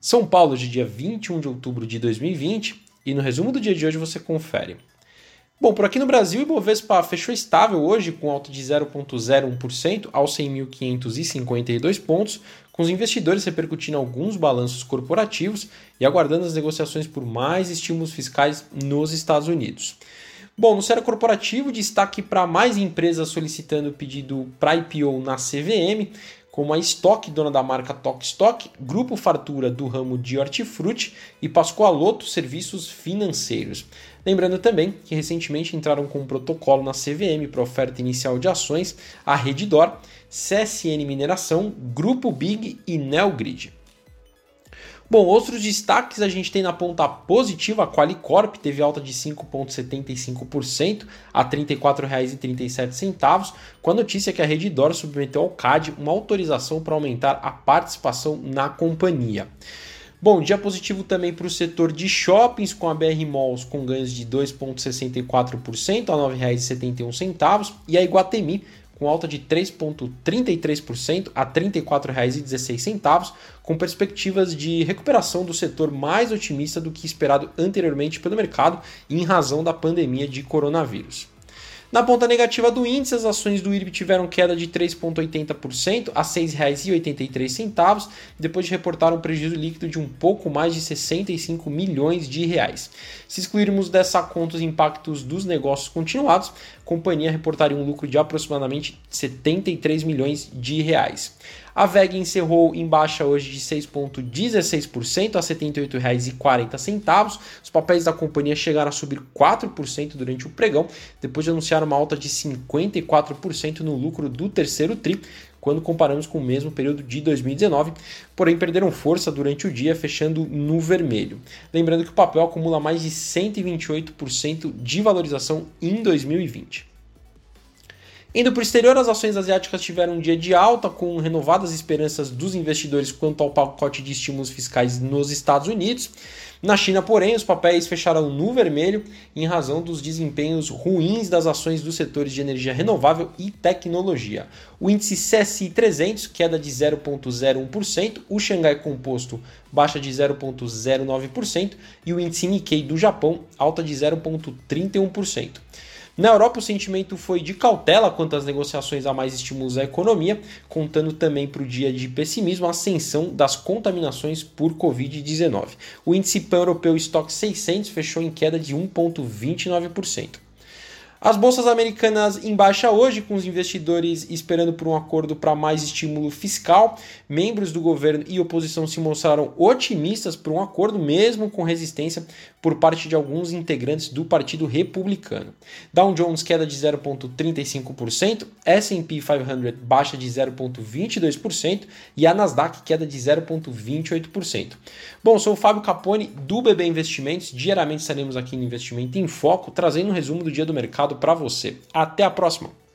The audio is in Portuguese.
São Paulo de dia 21 de outubro de 2020 e no resumo do dia de hoje você confere. Bom, por aqui no Brasil, o Ibovespa fechou estável hoje com alta de 0,01% aos 100.552 pontos, com os investidores repercutindo alguns balanços corporativos e aguardando as negociações por mais estímulos fiscais nos Estados Unidos. Bom, no cenário corporativo, destaque para mais empresas solicitando pedido para IPO na CVM, como a Stock, dona da marca Tok Stock, Grupo Fartura do ramo de hortifruti e Pascoaloto Serviços Financeiros. Lembrando também que recentemente entraram com um protocolo na CVM para oferta inicial de ações a Redditor, CSN Mineração, Grupo Big e Neogrid. Bom, outros destaques a gente tem na ponta positiva, a Qualicorp teve alta de 5,75% a R$ 34,37, com a notícia que a Redditor submeteu ao CAD uma autorização para aumentar a participação na companhia. Bom, dia positivo também para o setor de shoppings, com a BR Malls com ganhos de 2,64% a R$ 9,71 e a Iguatemi com alta de 3,33% a R$ 34,16, com perspectivas de recuperação do setor mais otimista do que esperado anteriormente pelo mercado em razão da pandemia de coronavírus. Na ponta negativa do índice, as ações do IRB tiveram queda de 3,80% a R$ 6,83, depois de reportar um prejuízo líquido de um pouco mais de 65 milhões de reais. Se excluirmos dessa conta os impactos dos negócios continuados, a companhia reportaria um lucro de aproximadamente 73 milhões de reais. A VEG encerrou em baixa hoje de 6,16% a R$ 78,40. Os papéis da companhia chegaram a subir 4% durante o pregão, depois de anunciar uma alta de 54% no lucro do terceiro TRI, quando comparamos com o mesmo período de 2019, porém perderam força durante o dia, fechando no vermelho. Lembrando que o papel acumula mais de 128% de valorização em 2020. Indo para o exterior, as ações asiáticas tiveram um dia de alta, com renovadas esperanças dos investidores quanto ao pacote de estímulos fiscais nos Estados Unidos. Na China, porém, os papéis fecharam no vermelho em razão dos desempenhos ruins das ações dos setores de energia renovável e tecnologia. O índice CSI 300 queda de 0,01%, o Xangai Composto baixa de 0,09% e o índice Nikkei do Japão alta de 0,31%. Na Europa, o sentimento foi de cautela quanto às negociações a mais estímulos à economia, contando também para o dia de pessimismo a ascensão das contaminações por Covid-19. O índice pan-europeu Stock 600 fechou em queda de 1,29%. As bolsas americanas em baixa hoje, com os investidores esperando por um acordo para mais estímulo fiscal. Membros do governo e oposição se mostraram otimistas por um acordo, mesmo com resistência por parte de alguns integrantes do Partido Republicano. Dow Jones queda de 0,35%, S&P 500 baixa de 0,22% e a Nasdaq queda de 0,28%. Bom, sou o Fábio Capone do BB Investimentos. Diariamente estaremos aqui no Investimento em Foco, trazendo um resumo do dia do mercado para você. Até a próxima!